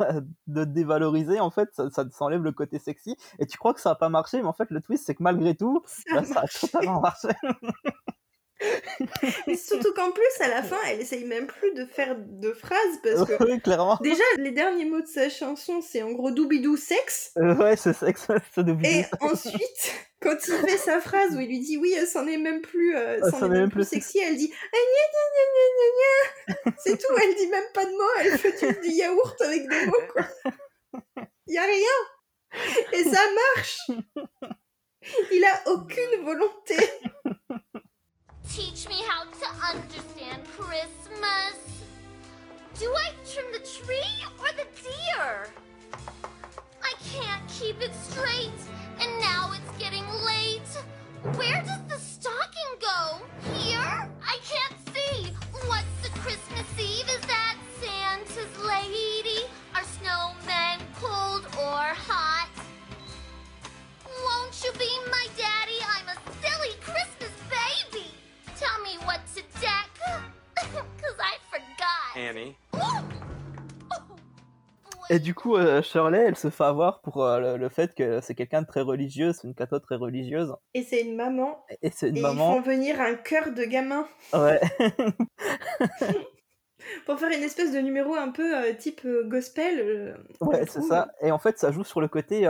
de dévaloriser, en fait, ça, ça s'enlève le côté sexy. Et tu crois que ça a pas marché, mais en fait, le twist, c'est que malgré tout, Ça bah, ça a totalement marché. Et surtout qu'en plus, à la fin, elle essaye même plus de faire de phrases parce que oui, clairement. déjà, les derniers mots de sa chanson, c'est en gros doubidou sexe. Euh, ouais, c'est sexe, c'est de Et ensuite, quand il fait sa phrase où il lui dit oui, euh, c'en est même plus, euh, Ah, c'en est même plus sexy, elle dit ah. C'est tout, elle dit même pas de mots, elle fait du, du yaourt avec des mots, quoi. Y a rien. Et ça marche. Il a aucune volonté. Teach me how to understand Christmas. Do I trim the tree or the deer? I can't keep it straight, and now it's getting late. Where does Et du coup, euh, Shirley, elle se fait avoir pour euh, le, le fait que c'est quelqu'un de très religieuse, c'est une catho très religieuse. Et c'est une maman. Et c'est une et maman. ils font venir un cœur de gamin Ouais. pour faire une espèce de numéro un peu euh, type euh, gospel. euh, Ouais, c'est ça. Et en fait, ça joue sur le côté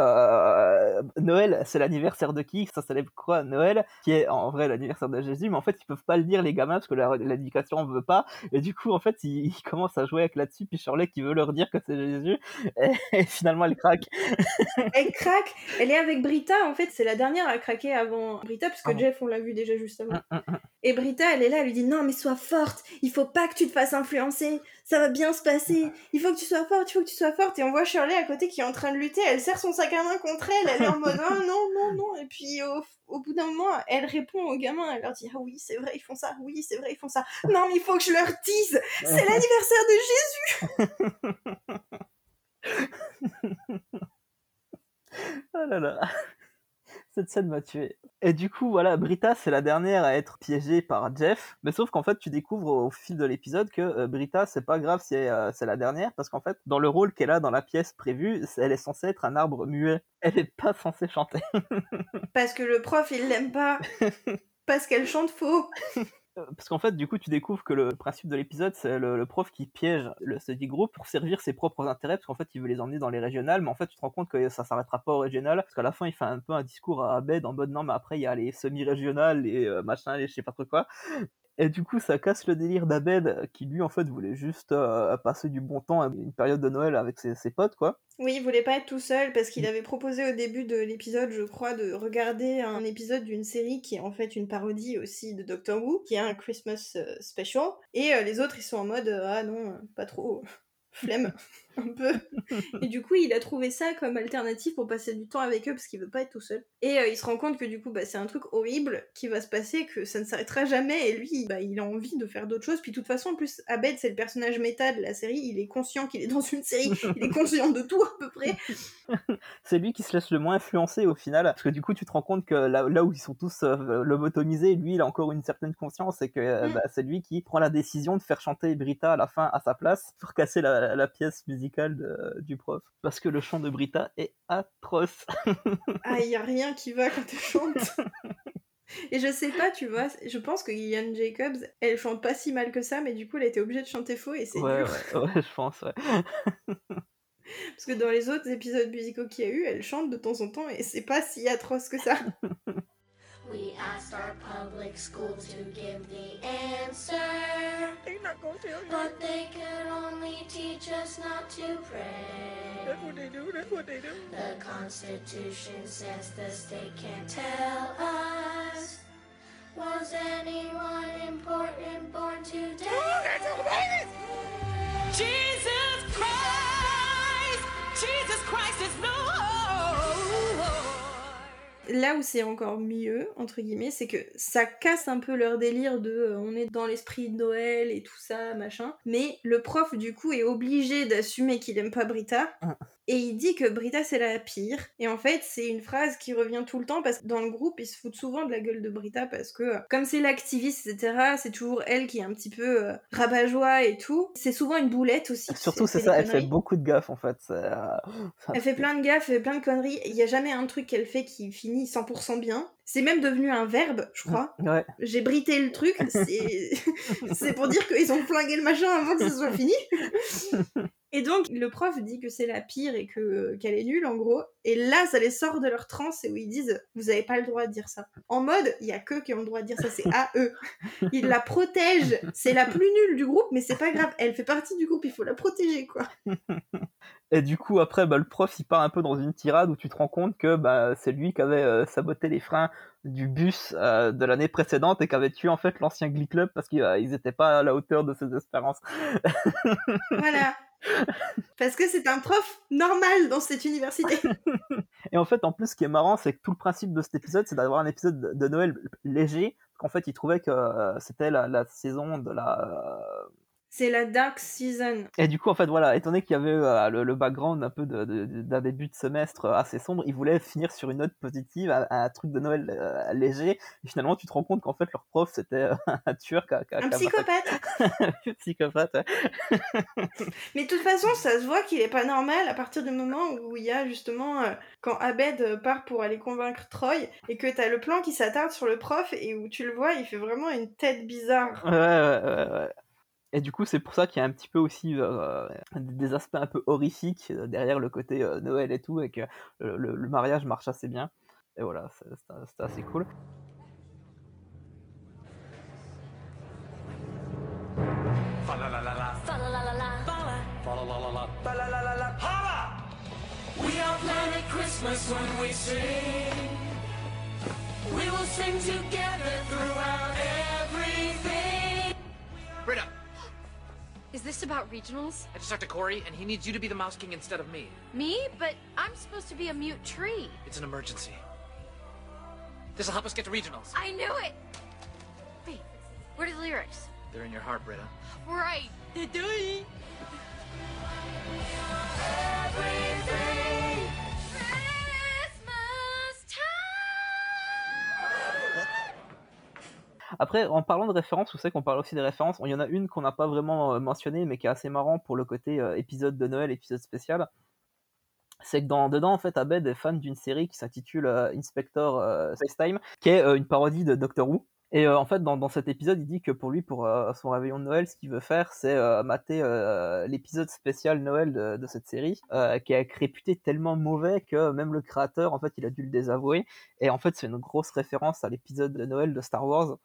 Noël, c'est l'anniversaire de qui Ça célèbre quoi Noël, qui est en vrai l'anniversaire de Jésus, mais en fait, ils peuvent pas le dire, les gamins, parce que l'éducation ne veut pas. Et du coup, en fait, ils, ils commencent à jouer avec là-dessus, puis Shirley qui veut leur dire que c'est Jésus, et, et finalement, elle craque. Elle craque. Elle est avec Brita. En fait, c'est la dernière à craquer avant Brita, puisque Ah. Jeff, on l'a vu déjà juste avant. Hum, hum, hum. Et Brita, elle est là, elle lui dit non mais sois forte, il faut pas que tu te fasses influencer, ça va bien se passer, il faut que tu sois forte, il faut que tu sois forte. Et on voit Shirley à côté qui est en train de lutter, elle serre son sac à main contre elle, elle est en mode oh, non, non, non. Et puis au, au bout d'un moment, elle répond aux gamins, elle leur dit ah oui c'est vrai ils font ça, oui c'est vrai ils font ça. Non mais il faut que je leur dise, c'est l'anniversaire de Jésus. Oh là là. Cette scène m'a tué. Et du coup, voilà, Brita, c'est la dernière à être piégée par Jeff. Mais sauf qu'en fait, tu découvres au fil de l'épisode que euh, Brita, c'est pas grave si euh, c'est la dernière, parce qu'en fait, dans le rôle qu'elle a dans la pièce prévue, elle est censée être un arbre muet. Elle est pas censée chanter. Parce que le prof il l'aime pas, parce qu'elle chante faux. Euh, Parce qu'en fait, du coup, tu découvres que le principe de l'épisode, c'est le, prof qui piège le study group pour servir ses propres intérêts, parce qu'en fait, il veut les emmener dans les régionales, mais en fait, tu te rends compte que ça s'arrêtera pas au régional, parce qu'à la fin, il fait un peu un discours à Abed en mode non, mais après, il y a les semi-régionales, et euh, machin, et je sais pas trop quoi. Et du coup, ça casse le délire d'Abed, qui lui, en fait, voulait juste euh, passer du bon temps, une période de Noël avec ses, ses potes, quoi. Oui, il voulait pas être tout seul parce qu'il avait proposé au début de l'épisode, je crois, de regarder un épisode d'une série qui est en fait une parodie aussi de Doctor Who, qui est un Christmas euh, special. Et euh, les autres, ils sont en mode euh, ah non, euh, pas trop, flemme, un peu. Et du coup, il a trouvé ça comme alternative pour passer du temps avec eux parce qu'il veut pas être tout seul. Et euh, il se rend compte que du coup, bah, c'est un truc horrible qui va se passer, que ça ne s'arrêtera jamais. Et lui, bah, il a envie de faire d'autres choses. Puis de toute façon, en plus, Abed, c'est le personnage méta de la série. Il est conscient qu'il est dans une série. Il est conscient de tout à peu près. c'est lui qui se laisse le moins influencer au final, parce que du coup tu te rends compte que là, là où ils sont tous euh, lobotomisés, lui il a encore une certaine conscience et que euh, Mm. bah, c'est lui qui prend la décision de faire chanter Brita à la fin à sa place pour casser la, la pièce musicale de- du prof. Parce que le chant de Brita est atroce. Ah, il y a rien qui va quand elle chante. Et je sais pas, tu vois, je pense que Gillian Jacobs, elle chante pas si mal que ça, mais du coup, elle a été obligée de chanter faux et c'est ouais, dur. ouais, ouais, je pense. Ouais. Parce que dans les autres épisodes musicaux qu'il y a eu, elle chante de temps en temps et c'est pas si atroce que ça. We asked our public school to give the answer. They're not gonna tell you. But they could only teach us not to pray. That's what they do. That's what they do. The Constitution says the state can't tell us. Was anyone important born today? Oh, Jesus Christ! Jesus Christ is Lord! Là où c'est encore mieux, entre guillemets, c'est que ça casse un peu leur délire de euh, on est dans l'esprit de Noël et tout ça, machin. Mais le prof, du coup, est obligé d'assumer qu'il aime pas Brita. Et il dit que Brita c'est la pire. Et en fait, c'est une phrase qui revient tout le temps parce que dans le groupe, ils se foutent souvent de la gueule de Brita parce que, euh, comme c'est l'activiste, etc., c'est toujours elle qui est un petit peu euh, rabat-joie et tout. C'est souvent une boulette aussi. Surtout c'est ça, elle fait beaucoup de gaffe en fait. euh, Elle fait plein de gaffes, elle fait plein de conneries. Il y a jamais un truc qu'elle fait qui finit 100% bien. C'est même devenu un verbe, je crois. Ouais. J'ai brité le truc. C'est pour dire qu'ils ont flingué le machin avant que ce soit fini. Et donc, le prof dit que c'est la pire et que qu'elle est nulle, en gros. Et là, ça les sort de leur transe et où ils disent Vous avez pas le droit de dire ça. En mode, il y a que qui ont le droit de dire ça, c'est à eux. Ils la protègent. C'est la plus nulle du groupe, mais c'est pas grave. Elle fait partie du groupe, il faut la protéger, quoi. Et du coup, après, bah, le prof, il part un peu dans une tirade où tu te rends compte que bah, c'est lui qui avait euh, saboté les freins du bus euh, de l'année précédente et qui avait tué en fait l'ancien Glee Club parce qu'ils n'étaient pas à la hauteur de ses espérances. Voilà. Parce que c'est un prof normal dans cette université. Et en fait, en plus, ce qui est marrant, c'est que tout le principe de cet épisode, c'est d'avoir un épisode de- Noël léger. Qu'en fait, il trouvait que euh, c'était la, la saison de la. Euh, C'est la dark season. Et du coup, en fait, voilà, étant donné qu'il y avait euh, le, le background un peu de- de- de- d'un début de semestre assez sombre, ils voulaient finir sur une note positive, un, un truc de Noël euh, léger. Et finalement, tu te rends compte qu'en fait, leur prof, c'était euh, un tueur qui a, qui a- Un psychopathe. un psychopathe. ouais. Mais de toute façon, ça se voit qu'il est pas normal à partir du moment où il y a justement euh, quand Abed euh, part pour aller convaincre Troy et que t'as le plan qui s'attarde sur le prof et où tu le vois, il fait vraiment une tête bizarre. Ouais, ouais, ouais, ouais. Et du coup, c'est pour ça qu'il y a un petit peu aussi euh, des aspects un peu horrifiques euh, derrière le côté euh, Noël et tout, et que le, mariage marche assez bien. Et voilà, c'était assez cool. We will sing together this about regionals? I just talked to Corey, and he needs you to be the Mouse King instead of me. Me? But I'm supposed to be a mute tree. It's an emergency. This'll help us get to regionals. I knew it! Wait, where are the lyrics? They're in your heart, Britta. Right. They're doing. Après, en parlant de références, vous savez qu'on parle aussi des références. Il y en a une qu'on n'a pas vraiment euh, mentionnée, mais qui est assez marrant pour le côté euh, épisode de Noël, épisode spécial. C'est que dans, dedans, en fait, Abed est fan d'une série qui s'intitule euh, Inspector euh, Spacetime, qui est une parodie de Doctor Who. Et en fait, dans, dans cet épisode, il dit que pour lui, pour son réveillon de Noël, ce qu'il veut faire, c'est mater l'épisode spécial Noël de, de cette série, qui est réputé tellement mauvais que même le créateur, en fait, il a dû le désavouer. Et en fait, c'est une grosse référence à l'épisode de Noël de Star Wars,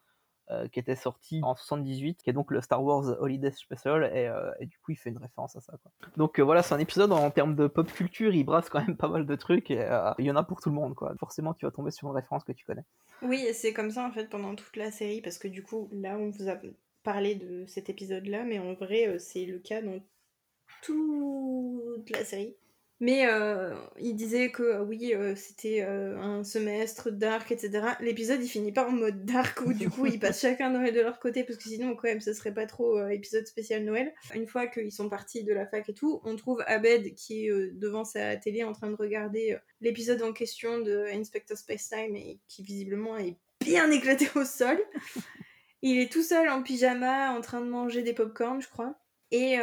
qui était sorti en 78, qui est donc le Star Wars Holiday Special, et, euh, du coup il fait une référence à ça. Donc euh, voilà, c'est un épisode en termes de pop culture, il brasse quand même pas mal de trucs, et euh, il y en a pour tout le monde. Forcément, tu vas tomber sur une référence que tu connais. Oui, c'est comme ça en fait pendant toute la série, parce que du coup, là, on vous a parlé de cet épisode-là, mais en vrai, euh, c'est le cas dans toute la série. Mais euh, il disait que euh, oui, euh, c'était euh, un semestre dark, etc. L'épisode il finit pas en mode dark où du coup ils passent chacun Noël de leur côté parce que sinon quand même ce serait pas trop épisode spécial Noël. Une fois qu'ils sont partis de la fac et tout, on trouve Abed qui est devant sa télé en train de regarder l'épisode en question de Inspector Spacetime et qui visiblement est bien éclaté au sol. Il est tout seul en pyjama en train de manger des pop-corn, je crois. Et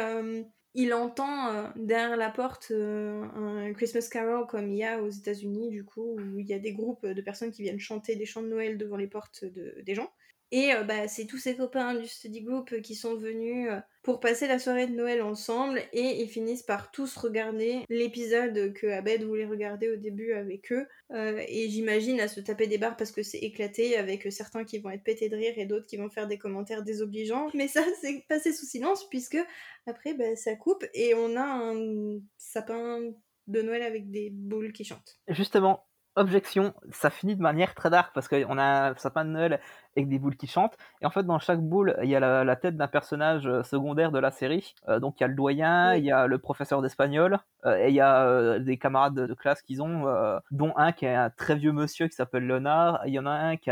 il entend euh, derrière la porte euh, un Christmas Carol comme il y a aux États-Unis, du coup, où il y a des groupes de personnes qui viennent chanter des chants de Noël devant les portes de- des gens. Et euh, bah, c'est tous ses copains du study group qui sont venus euh, pour passer la soirée de Noël ensemble et ils finissent par tous regarder l'épisode que Abed voulait regarder au début avec eux. Euh, et j'imagine à se taper des barres parce que c'est éclaté avec certains qui vont être pétés de rire et d'autres qui vont faire des commentaires désobligeants. Mais ça, c'est passé sous silence puisque après, bah, ça coupe et on a un sapin de Noël avec des boules qui chantent. Justement, objection, ça finit de manière très dark parce qu'on a un sapin de Noël avec des boules qui chantent. Et en fait, dans chaque boule, il y a la, la tête d'un personnage euh, secondaire de la série. Euh, donc il y a le doyen, Oui. il y a le professeur d'espagnol, euh, et il y a euh, des camarades de, de classe qu'ils ont, dont un qui est un très vieux monsieur qui s'appelle Leonard. Il y en a un qui,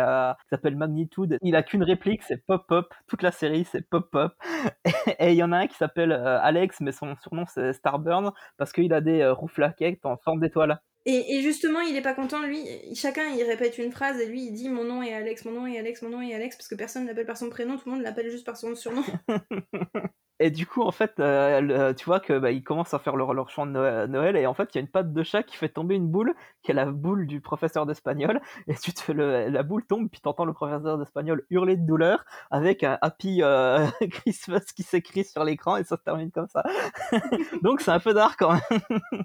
s'appelle Magnitude. Il a qu'une réplique, c'est pop pop. Toute la série, c'est pop pop. et il y en a un qui s'appelle Alex, mais son surnom c'est Starburn parce qu'il a des rouflaquettes en forme d'étoile. Et, justement, il est pas content, lui. Chacun, il répète une phrase et lui, il dit mon nom est Alex, mon nom est Alex, mon nom est Alex, parce que personne l'appelle par son prénom, tout le monde l'appelle juste par son surnom. Et du coup, en fait, euh, le- tu vois que bah, commencent à faire leur, chant de Noël, et en fait, il y a une patte de chat qui fait tomber une boule, qui est la boule du professeur d'espagnol, et tu te, la boule tombe, puis t'entends le professeur d'espagnol hurler de douleur avec un Happy euh, Christmas qui s'écrit sur l'écran, et ça se termine comme ça. Donc c'est un peu dark quand même.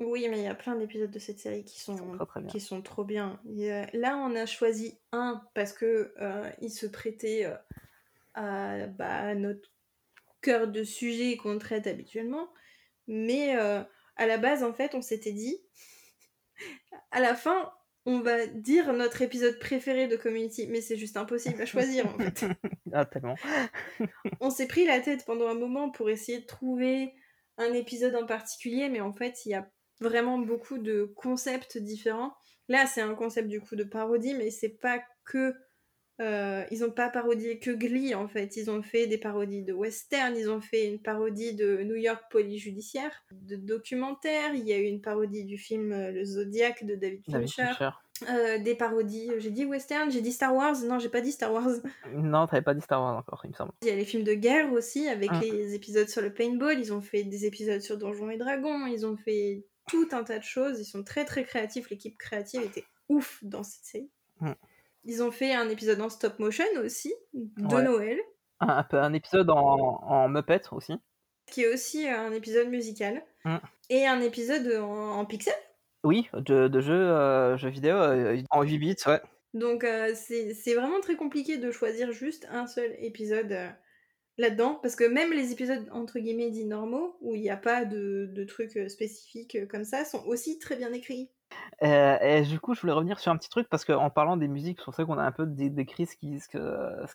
Oui, mais il y a plein d'épisodes de cette série qui sont, Très, très bien. qui sont trop bien. A- Là, on a choisi un parce que euh, il se prêtait euh, à, bah, à notre cœur de sujet qu'on traite habituellement. Mais euh, à la base, en fait, on s'était dit, à la fin, on va dire notre épisode préféré de Community, mais c'est juste impossible à choisir en fait. Ah, tellement. on s'est pris la tête pendant un moment pour essayer de trouver un épisode en particulier, mais en fait, il y a vraiment beaucoup de concepts différents. Là, c'est un concept du coup de parodie, mais c'est pas que. euh, ils ont pas parodié que Glee en fait, ils ont fait des parodies de western, ils ont fait une parodie de New York Police Judiciaire, de documentaires, il y a eu une parodie du film euh, Le Zodiac de David David Fincher, Fincher. euh, des parodies, j'ai dit western, j'ai dit Star Wars, non j'ai pas dit Star Wars, Non, t'avais pas dit Star Wars encore, il me semble. il y a les films de guerre aussi, avec Ah. les épisodes sur le paintball. Ils ont fait des épisodes sur Donjons et Dragons. Ils ont fait tout un tas de choses. Ils sont très très créatifs. L'équipe créative était ouf dans cette série. Ils ont fait un épisode en stop motion aussi, de Ouais. Noël, Un, un peu- un épisode en, en Muppet aussi. qui est aussi un épisode musical. Mm. Et un épisode en, en pixel. Oui, de, de jeux, euh, jeux vidéo euh, en 8 bits, ouais. Donc euh, c'est c'est vraiment très compliqué de choisir juste un seul épisode euh, là-dedans, parce que même les épisodes entre guillemets dits normaux, où il n'y a pas de, de trucs euh, spécifiques euh, comme ça, sont aussi très bien écrits. Euh, et du coup, je voulais revenir sur un petit truc parce qu'en parlant des musiques, c'est pour ça qu'on a un peu dé- décrit ce qui- ce qu'il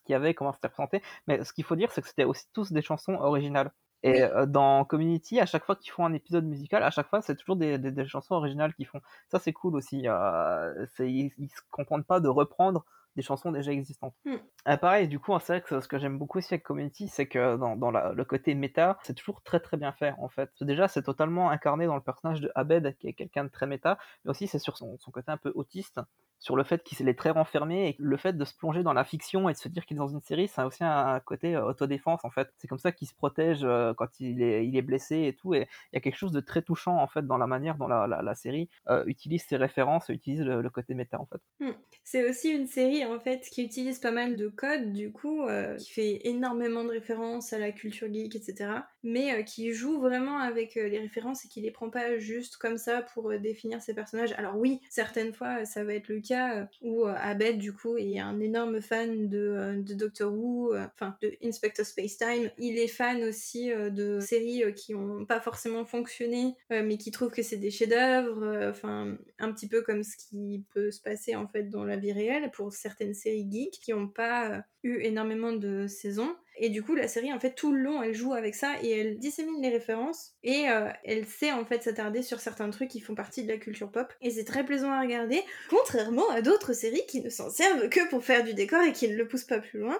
y avait, comment c'était représenté. Mais ce qu'il faut dire, c'est que c'était aussi tous des chansons originales. Et Oui. dans Community, à chaque fois qu'ils font un épisode musical, à chaque fois, c'est toujours des, des- des chansons originales qu'ils font. Ça, c'est cool aussi. euh, ils, ils se contentent pas de reprendre des chansons déjà existantes. Hmm. Euh, pareil, du coup, c'est vrai que ce que j'aime beaucoup aussi avec Community, c'est que dans, dans la- le côté méta, c'est toujours très très bien fait en fait. Déjà, c'est totalement incarné dans le personnage de Abed, qui est quelqu'un de très méta, mais aussi c'est sur son, son côté un peu autiste, sur le fait qu'il est très renfermé et le fait de se plonger dans la fiction et de se dire qu'il est dans une série, ça a aussi un, côté euh, autodéfense en fait. C'est comme ça qu'il se protège euh, quand il est, il est blessé et tout. Et il y a quelque chose de très touchant en fait dans la manière dont la, la, série euh, utilise ses références utilise le, côté méta en fait. C'est aussi une série en fait qui utilise pas mal de codes du coup, qui fait énormément de références à la culture geek, etc. Mais qui joue vraiment avec les références et qui les prend pas juste comme ça pour définir ses personnages. Alors oui, certaines fois ça va être le euh, où euh, Abed du coup est un énorme fan de, euh, de Doctor Who, enfin de Inspector Spacetime. Il est fan aussi de séries qui ont pas forcément fonctionné, mais qui trouve que c'est des chefs-d'œuvre. Enfin, un petit peu comme ce qui peut se passer en fait dans la vie réelle pour certaines séries geeks qui n'ont pas eu énormément de saisons. Et du coup, la série, en fait, tout le long, elle joue avec ça et elle dissémine les références et euh, elle sait en fait s'attarder sur certains trucs qui font partie de la culture pop. Et c'est très plaisant à regarder, contrairement à d'autres séries qui ne s'en servent que pour faire du décor et qui ne le poussent pas plus loin,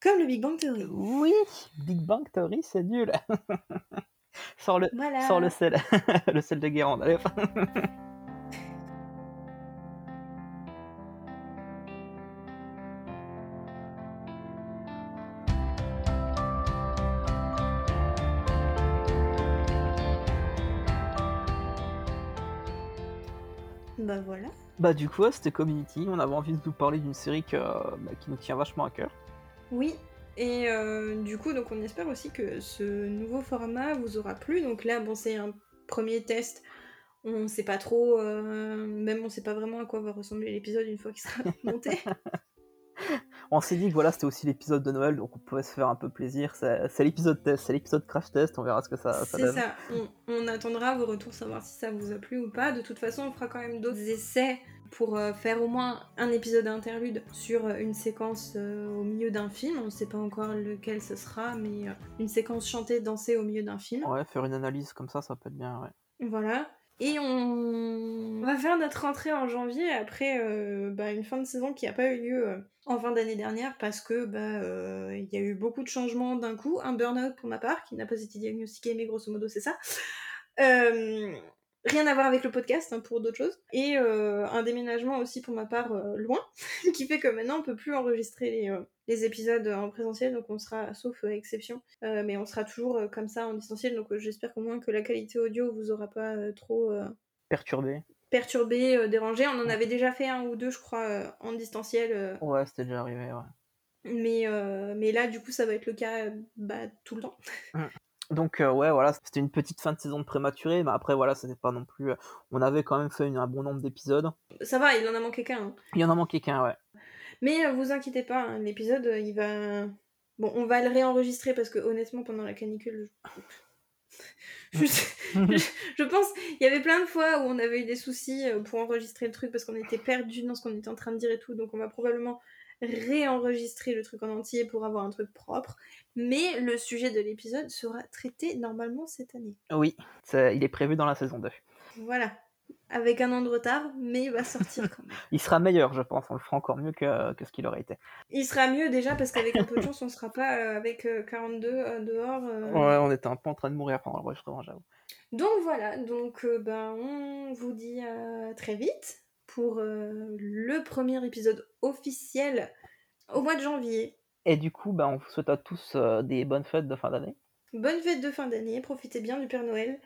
comme le Big Bang Theory. Oui, Big Bang Theory, c'est nul. Sors le, Voilà. sors le sel, le sel de Guérande. Allez, Bah voilà. Bah du coup, c'était Community. On avait envie de vous parler d'une série que, bah, qui nous tient vachement à cœur. Oui, et euh, du coup, donc on espère aussi que ce nouveau format vous aura plu. Donc là, bon, c'est un premier test. On sait pas trop, euh, même on sait pas vraiment à quoi va ressembler l'épisode une fois qu'il sera monté. On s'est dit que voilà, c'était aussi l'épisode de Noël, donc on pouvait se faire un peu plaisir. C'est c'est l'épisode test, c'est l'épisode crash test. On verra ce que ça, ça C'est donne. ça, on, on attendra vos retours, savoir si ça vous a plu ou pas. De toute façon, on fera quand même d'autres essais pour euh, faire au moins un épisode interlude sur euh, une séquence euh, au milieu d'un film. On ne sait pas encore lequel ce sera, mais une séquence chantée, dansée au milieu d'un film. Ouais, faire une analyse comme ça, ça peut être bien. Ouais. Voilà. Et on va faire notre rentrée en janvier après euh, bah, une fin de saison qui n'a pas eu lieu euh, en fin d'année dernière parce que bah euh, il y a eu beaucoup de changements d'un coup. Un burn-out pour ma part qui n'a pas été diagnostiqué, mais grosso modo c'est ça. Rien à voir avec le podcast hein, pour d'autres choses. Et un déménagement aussi pour ma part loin qui fait que maintenant on peut plus enregistrer les, les épisodes en présentiel donc on sera sauf euh, exception euh, mais on sera toujours euh, comme ça en distanciel, donc j'espère qu'au moins que la qualité audio vous aura pas trop Perturbé. perturbé, euh, dérangé. On en avait déjà fait un ou deux, je crois, euh, en distanciel, euh, Ouais, c'était déjà arrivé. Ouais. mais, mais là, du coup, ça va être le cas bah, tout le temps. Donc ouais, voilà, c'était une petite fin de saison de prématurée, mais après voilà, c'était pas non plus. On avait quand même fait une- un bon nombre d'épisodes. Ça va, il en a manqué qu'un. hein. Il en a manqué qu'un, ouais. Mais euh, vous inquiétez pas, hein, l'épisode, euh, il va... Bon, on va le réenregistrer parce que honnêtement, pendant la canicule... Je... je, je pense, il y avait plein de fois où on avait eu des soucis euh, pour enregistrer le truc parce qu'on était perdu dans ce qu'on était en train de dire et tout, donc on va probablement réenregistrer le truc en entier pour avoir un truc propre. Mais le sujet de l'épisode sera traité normalement cette année. Oui, il est prévu dans la saison 2. Voilà. Avec un an de retard, mais il va sortir quand même. Il sera meilleur, je pense. On le fera encore mieux que, que ce qu'il aurait été. Il sera mieux déjà parce qu'avec un peu de chance, on sera pas euh, avec euh, 42 euh, dehors. euh. Ouais, on était un peu en train de mourir pendant l'enregistrement, j'avoue. Donc voilà, donc euh, ben, on vous dit à très vite pour euh, le premier épisode officiel au mois de janvier. Et du coup, bah, on vous souhaite à tous euh, des bonnes fêtes de fin d'année. Bonne fête de fin d'année, profitez bien du Père Noël.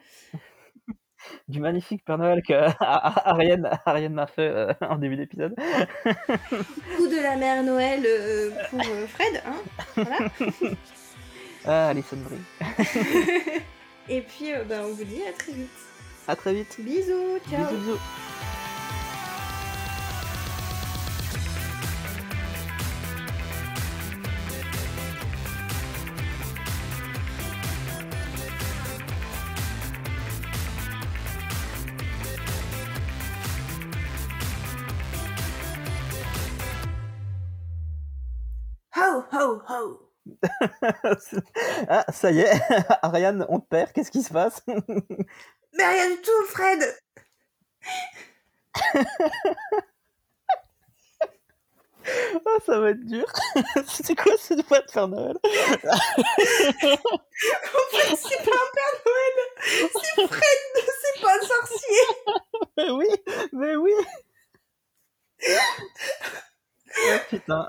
Du magnifique Père Noël que Ariane, Ariane m'a fait euh, en début d'épisode. Coup de la mère Noël euh, pour euh, Fred, hein Voilà. Ah, Alison Brie. Et puis, ben, on vous dit à très vite. À très vite. Bisous, ciao. Bisous, bisous. Ho, ho, ho. ah, ça y est, Ariane, on te perd, qu'est-ce qui se passe? Mais rien du tout, Fred. Ah, ça va être dur. C'est quoi cette boîte Père Noël? En fait, c'est pas un Père Noël. C'est Fred, c'est pas un sorcier. Mais oui, mais oui. Ah, putain.